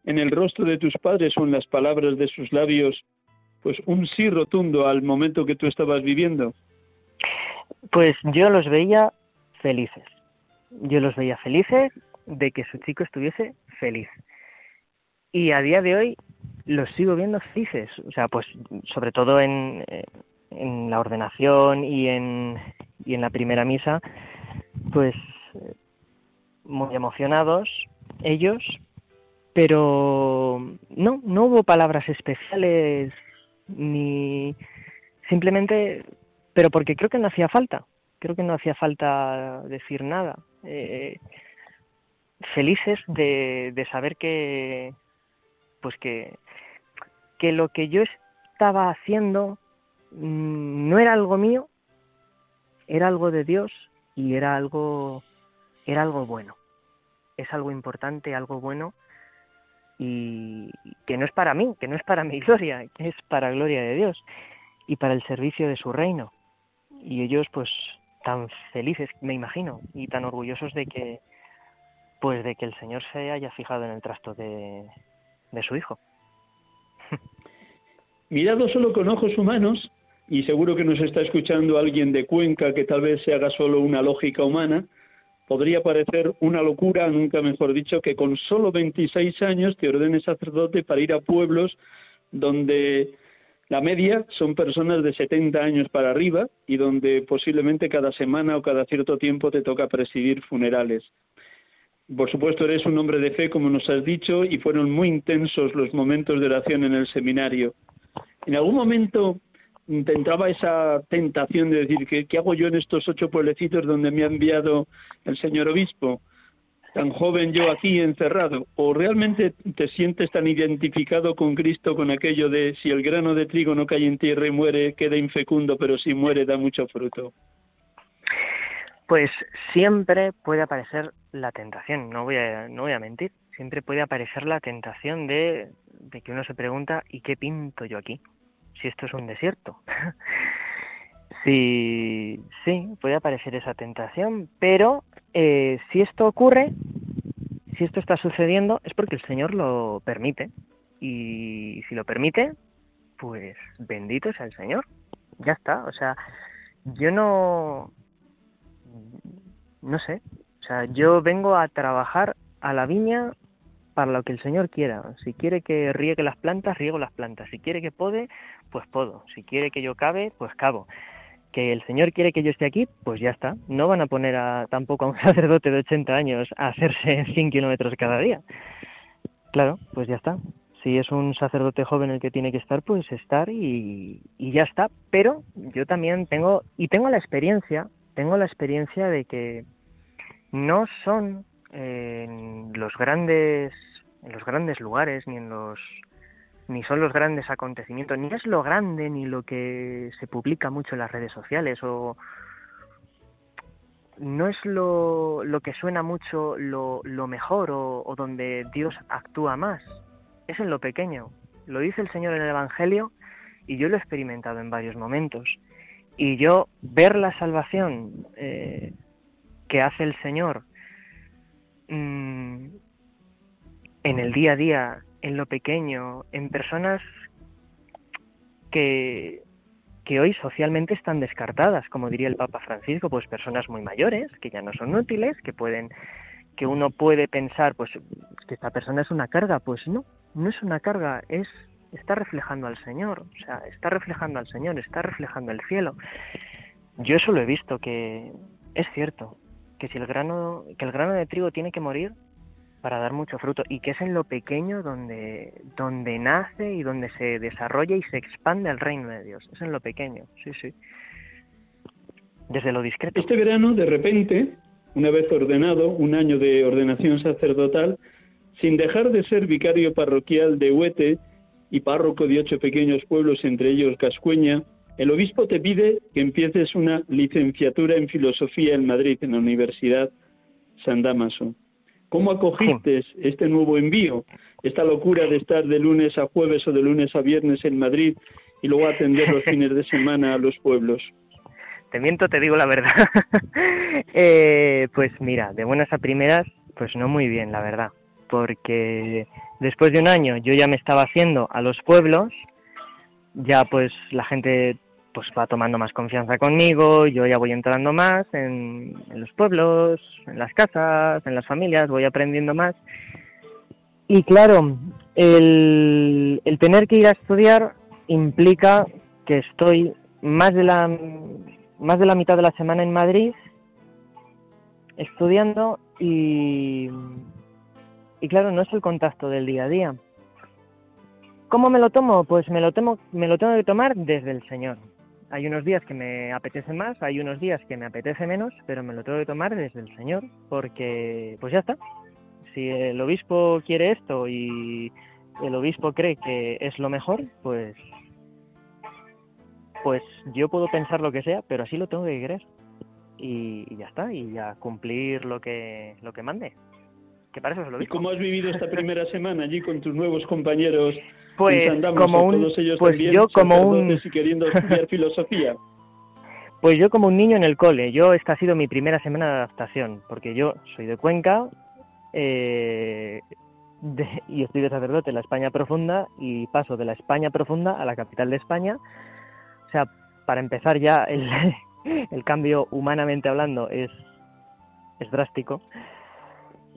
en el rostro de tus padres o en las palabras de sus labios pues un sí rotundo al momento que tú estabas viviendo? Pues yo los veía felices. Yo los veía felices de que su chico estuviese feliz. Y a día de hoy los sigo viendo felices. O sea, pues sobre todo en, en la ordenación y en, y en la primera misa, pues muy emocionados ellos, pero no, no hubo palabras especiales ni simplemente, pero porque creo que no hacía falta, creo que no hacía falta decir nada. Eh, felices de, de saber que, pues que, que lo que yo estaba haciendo mm, no era algo mío, era algo de Dios y era algo, era algo bueno. Es algo importante, algo bueno y que no es para mí, que no es para mi gloria, que es para gloria de Dios y para el servicio de su reino. Y ellos pues tan felices, me imagino, y tan orgullosos de que pues de que el Señor se haya fijado en el trasto de, de su hijo. Mirado solo con ojos humanos, y seguro que nos está escuchando alguien de Cuenca que tal vez se haga solo una lógica humana, podría parecer una locura, nunca mejor dicho, que con solo 26 años te ordenes sacerdote para ir a pueblos donde la media son personas de 70 años para arriba y donde posiblemente cada semana o cada cierto tiempo te toca presidir funerales. Por supuesto, eres un hombre de fe, como nos has dicho, y fueron muy intensos los momentos de oración en el seminario. ¿En algún momento intentaba esa tentación de decir, ¿qué, ¿qué hago yo en estos ocho pueblecitos donde me ha enviado el señor obispo? Tan joven yo aquí encerrado. ¿O realmente te sientes tan identificado con Cristo con aquello de si el grano de trigo no cae en tierra y muere, queda infecundo, pero si muere da mucho fruto? Pues siempre puede aparecer la tentación, no voy a, no voy a mentir, siempre puede aparecer la tentación de, de que uno se pregunta, ¿y qué pinto yo aquí? Si esto es un desierto. sí, sí, puede aparecer esa tentación, pero eh, si esto ocurre, si esto está sucediendo, es porque el Señor lo permite. Y si lo permite, pues bendito sea el Señor. Ya está, o sea, yo no, no sé, o sea, yo vengo a trabajar a la viña para lo que el Señor quiera. Si quiere que riegue las plantas, riego las plantas. Si quiere que pode, pues podo. Si quiere que yo cabe, pues cabo. Que el Señor quiere que yo esté aquí, pues ya está. No van a poner a, tampoco a un sacerdote de 80 años a hacerse 100 kilómetros cada día. Claro, pues ya está. Si es un sacerdote joven el que tiene que estar, pues estar y, y ya está. Pero yo también tengo, y tengo la experiencia, tengo la experiencia de que no son en los grandes en los grandes lugares ni en los ni son los grandes acontecimientos ni es lo grande ni lo que se publica mucho en las redes sociales o no es lo, lo que suena mucho lo, lo mejor o, o donde Dios actúa más. Es en lo pequeño. Lo dice el Señor en el Evangelio y yo lo he experimentado en varios momentos. Y yo ver la salvación eh, que hace el Señor Mm, en el día a día, en lo pequeño, en personas que, que hoy socialmente están descartadas, como diría el Papa Francisco, pues personas muy mayores, que ya no son útiles, que pueden, que uno puede pensar, pues que esta persona es una carga, pues no, no es una carga, es está reflejando al Señor, o sea, está reflejando al Señor, está reflejando el cielo. Yo eso lo he visto que es cierto, que si el grano, que el grano de trigo tiene que morir para dar mucho fruto y que es en lo pequeño donde, donde nace y donde se desarrolla y se expande el reino de Dios. Es en lo pequeño, sí, sí. Desde lo discreto. Este verano, de repente, una vez ordenado, un año de ordenación sacerdotal, sin dejar de ser vicario parroquial de Huete y párroco de ocho pequeños pueblos, entre ellos Cascueña, el obispo te pide que empieces una licenciatura en filosofía en Madrid, en la Universidad San Damaso. ¿Cómo acogiste este nuevo envío, esta locura de estar de lunes a jueves o de lunes a viernes en Madrid y luego atender los fines de semana a los pueblos? te miento, te digo la verdad. Eh, pues mira, de buenas a primeras, pues no muy bien, la verdad. Porque después de un año yo ya me estaba haciendo a los pueblos, ya pues la gente pues va tomando más confianza conmigo, yo ya voy entrando más en, los pueblos, en las casas, en las familias, voy aprendiendo más. Y claro, el, el tener que ir a estudiar implica que estoy más de la más de la mitad de la semana en Madrid estudiando y y claro, no es el contacto del día a día. ¿Cómo me lo tomo? Pues me lo tomo me lo tengo que tomar desde el Señor. Hay unos días que me apetece más, hay unos días que me apetece menos, pero me lo tengo que tomar desde el Señor, porque pues ya está. Si el obispo quiere esto y el obispo cree que es lo mejor, pues pues yo puedo pensar lo que sea, pero así lo tengo que creer. Y, ya está, y ya cumplir lo que lo que mande. Que para eso es lo ¿Y cómo has vivido esta primera semana allí con tus nuevos compañeros pues como un, pues yo como un queriendo estudiar filosofía. Pues yo como un niño en el cole, yo esta ha sido mi primera semana de adaptación, porque yo soy de Cuenca eh, y estoy de sacerdote en la España profunda y paso de la España profunda a la capital de España. O sea, para empezar ya el, el cambio humanamente hablando es, es drástico.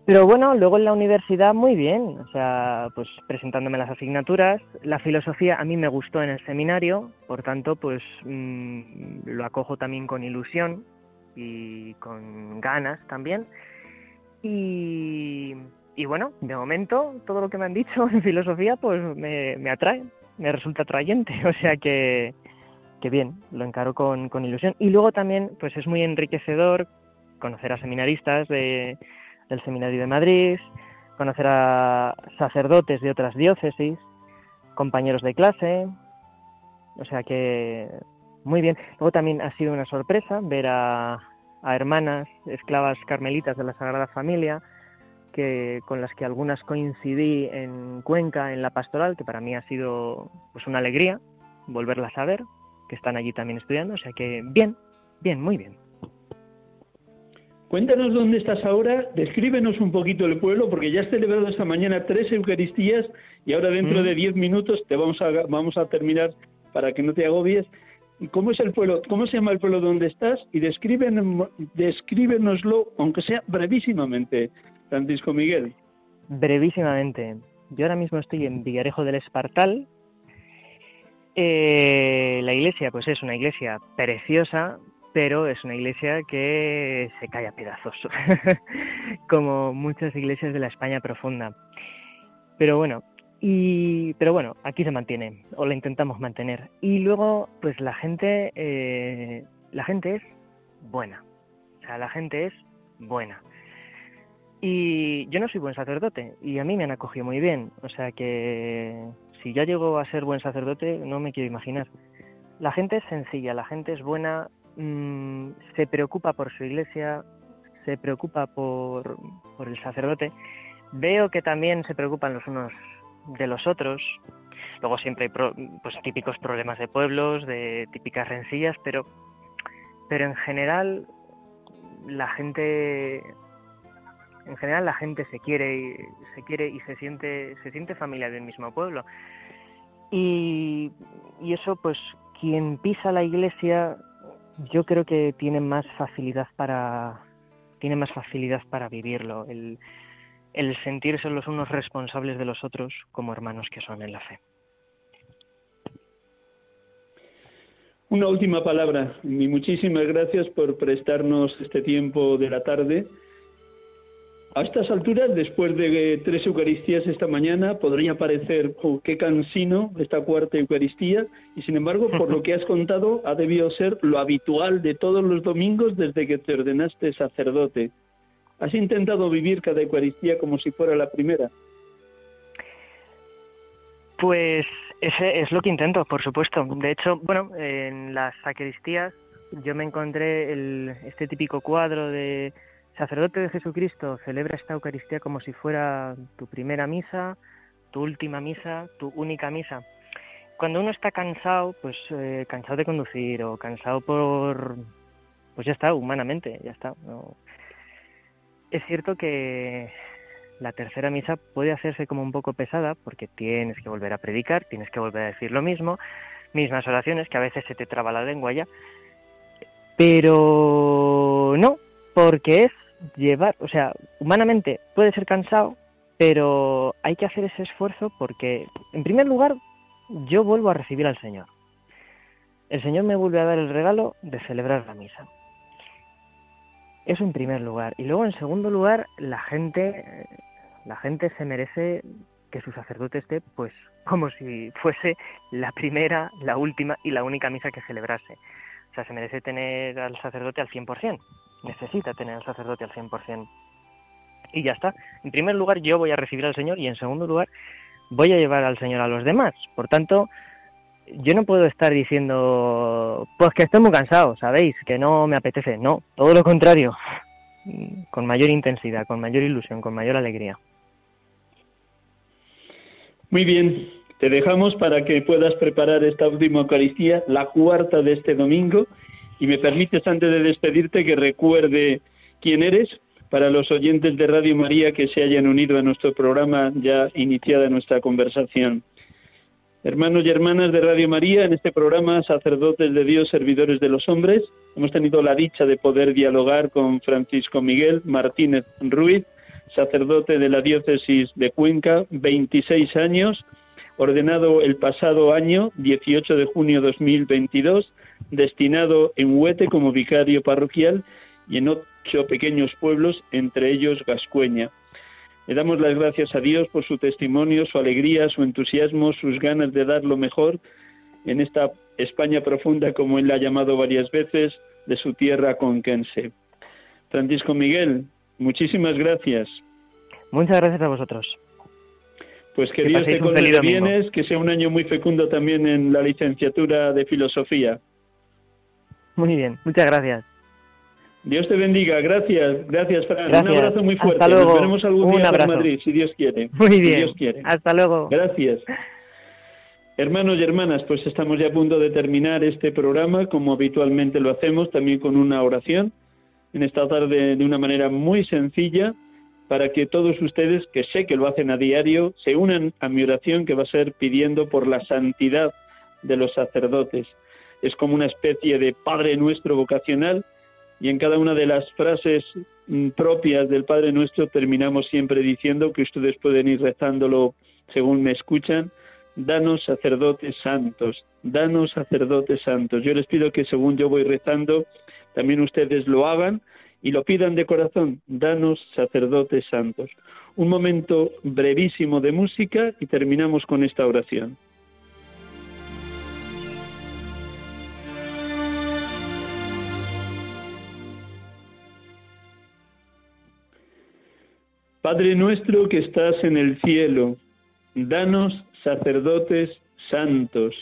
Pero bueno, luego en la universidad muy bien, o sea, pues presentándome las asignaturas. La filosofía a mí me gustó en el seminario, por tanto, pues mm, lo acojo también con ilusión y con ganas también. Y, y bueno, de momento todo lo que me han dicho en filosofía pues me, me atrae, me resulta atrayente, o sea que, que bien, lo encaro con, con ilusión. Y luego también pues es muy enriquecedor conocer a seminaristas de del Seminario de Madrid, conocer a sacerdotes de otras diócesis, compañeros de clase, o sea que muy bien. Luego también ha sido una sorpresa ver a, hermanas esclavas carmelitas de la Sagrada Familia, que con las que algunas coincidí en Cuenca en la pastoral, que para mí ha sido pues una alegría volverlas a ver, que están allí también estudiando, o sea que bien, bien, muy bien. Cuéntanos dónde estás ahora, descríbenos un poquito el pueblo, porque ya has celebrado esta mañana tres Eucaristías y ahora dentro mm. de diez minutos te vamos a, vamos a terminar para que no te agobies. ¿Cómo es el pueblo? ¿Cómo se llama el pueblo donde estás? Y descríbenoslo, aunque sea brevísimamente, Francisco Miguel. Brevísimamente. Yo ahora mismo estoy en Villarejo del Espartal. Eh, la iglesia, pues es una iglesia preciosa, pero es una iglesia que se cae a pedazos, como muchas iglesias de la España profunda. Pero bueno, y pero bueno, aquí se mantiene o la intentamos mantener. Y luego, pues la gente, eh, la gente es buena, o sea, la gente es buena. Y yo no soy buen sacerdote y a mí me han acogido muy bien, o sea que si ya llego a ser buen sacerdote no me quiero imaginar. La gente es sencilla, la gente es buena, Mm, se preocupa por su iglesia, se preocupa por, por el sacerdote. Veo que también se preocupan los unos de los otros. Luego siempre hay pues, típicos problemas de pueblos, de típicas rencillas, pero, pero en general la gente en general la gente se quiere y se quiere y se siente se siente familia del mismo pueblo y, y eso pues quien pisa la iglesia yo creo que tienen más facilidad para más facilidad para vivirlo, el, el sentirse los unos responsables de los otros como hermanos que son en la fe. Una última palabra y muchísimas gracias por prestarnos este tiempo de la tarde a estas alturas, después de tres Eucaristías esta mañana, podría parecer oh, qué cansino esta cuarta Eucaristía, y sin embargo, por lo que has contado, ha debido ser lo habitual de todos los domingos desde que te ordenaste sacerdote. ¿Has intentado vivir cada Eucaristía como si fuera la primera? Pues ese es lo que intento, por supuesto. De hecho, bueno, en las sacristías yo me encontré el, este típico cuadro de sacerdote de Jesucristo, celebra esta Eucaristía como si fuera tu primera misa, tu última misa, tu única misa. Cuando uno está cansado, pues eh, cansado de conducir o cansado por, pues ya está, humanamente, ya está. Es cierto que la tercera misa puede hacerse como un poco pesada porque tienes que volver a predicar, tienes que volver a decir lo mismo, mismas oraciones que a veces se te traba la lengua ya, pero no, porque es llevar, o sea, humanamente puede ser cansado, pero hay que hacer ese esfuerzo porque, en primer lugar, yo vuelvo a recibir al Señor. El Señor me vuelve a dar el regalo de celebrar la misa. Eso en primer lugar. Y luego, en segundo lugar, la gente, la gente se merece que su sacerdote esté, pues, como si fuese la primera, la última y la única misa que celebrase. O sea, se merece tener al sacerdote al 100%. Necesita tener al sacerdote al 100% y ya está. En primer lugar, yo voy a recibir al Señor y en segundo lugar, voy a llevar al Señor a los demás. Por tanto, yo no puedo estar diciendo, pues que estoy muy cansado, ¿sabéis? Que no me apetece. No, todo lo contrario. Con mayor intensidad, con mayor ilusión, con mayor alegría. Muy bien, te dejamos para que puedas preparar esta última Eucaristía, la cuarta de este domingo, y me permites antes de despedirte que recuerde quién eres, para los oyentes de Radio María que se hayan unido a nuestro programa ya iniciada nuestra conversación. Hermanos y hermanas de Radio María, en este programa Sacerdotes de Dios, Servidores de los Hombres, hemos tenido la dicha de poder dialogar con Francisco Miguel Martínez Ruiz, sacerdote de la diócesis de Cuenca, 26 años, ordenado el pasado año, 18 de junio de 2022, destinado en Huete como vicario parroquial y en ocho pequeños pueblos, entre ellos Gascueña. Le damos las gracias a Dios por su testimonio, su alegría, su entusiasmo, sus ganas de dar lo mejor en esta España profunda, como él la ha llamado varias veces, de su tierra conquense. Francisco Miguel, muchísimas gracias. Muchas gracias a vosotros. Pues que, Dios te colme de bienes, que sea un año muy fecundo también en la licenciatura de filosofía. Muy bien, muchas gracias. Dios te bendiga, gracias, gracias Fran. Un abrazo muy fuerte. Hasta luego. Nos veremos algún día en Madrid, si Dios quiere. Muy bien. Si Dios quiere. Hasta luego. Gracias. Hermanos y hermanas, pues estamos ya a punto de terminar este programa, como habitualmente lo hacemos, también con una oración, en esta tarde de una manera muy sencilla, para que todos ustedes, que sé que lo hacen a diario, se unan a mi oración que va a ser pidiendo por la santidad de los sacerdotes. Es como una especie de Padre nuestro vocacional y en cada una de las frases mm, propias del Padre Nuestro terminamos siempre diciendo que ustedes pueden ir rezándolo según me escuchan, danos sacerdotes santos, danos sacerdotes santos. Yo les pido que según yo voy rezando, también ustedes lo hagan y lo pidan de corazón, danos sacerdotes santos. Un momento brevísimo de música y terminamos con esta oración. Padre nuestro que estás en el cielo, danos sacerdotes santos,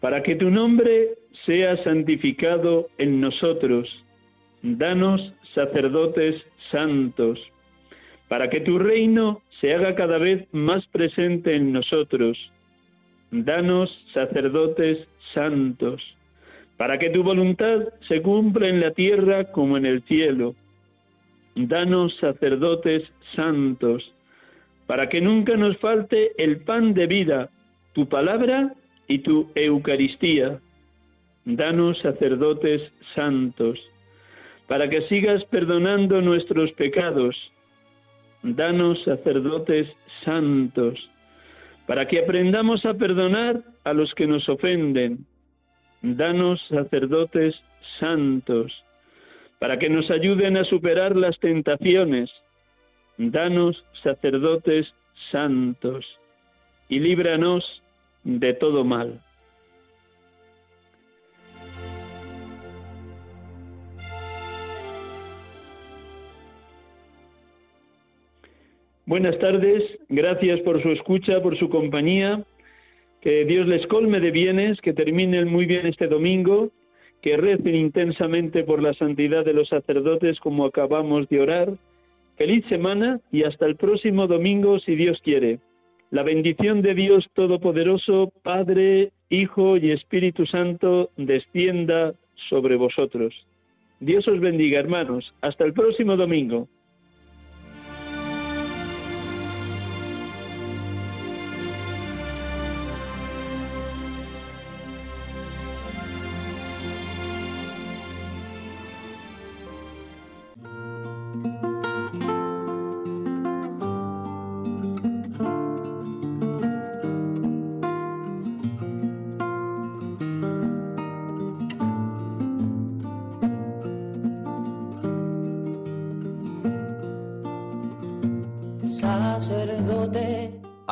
para que tu nombre sea santificado en nosotros. Danos sacerdotes santos, para que tu reino se haga cada vez más presente en nosotros. Danos sacerdotes santos, para que tu voluntad se cumpla en la tierra como en el cielo danos sacerdotes santos, para que nunca nos falte el pan de vida, tu palabra y tu Eucaristía. Danos sacerdotes santos, para que sigas perdonando nuestros pecados. Danos sacerdotes santos, para que aprendamos a perdonar a los que nos ofenden. Danos sacerdotes santos, para que nos ayuden a superar las tentaciones. Danos sacerdotes santos y líbranos de todo mal. Buenas tardes, gracias por su escucha, por su compañía. Que Dios les colme de bienes, que terminen muy bien este domingo que recen intensamente por la santidad de los sacerdotes como acabamos de orar. Feliz semana y hasta el próximo domingo si Dios quiere. La bendición de Dios Todopoderoso, Padre, Hijo y Espíritu Santo, descienda sobre vosotros. Dios os bendiga, hermanos. Hasta el próximo domingo.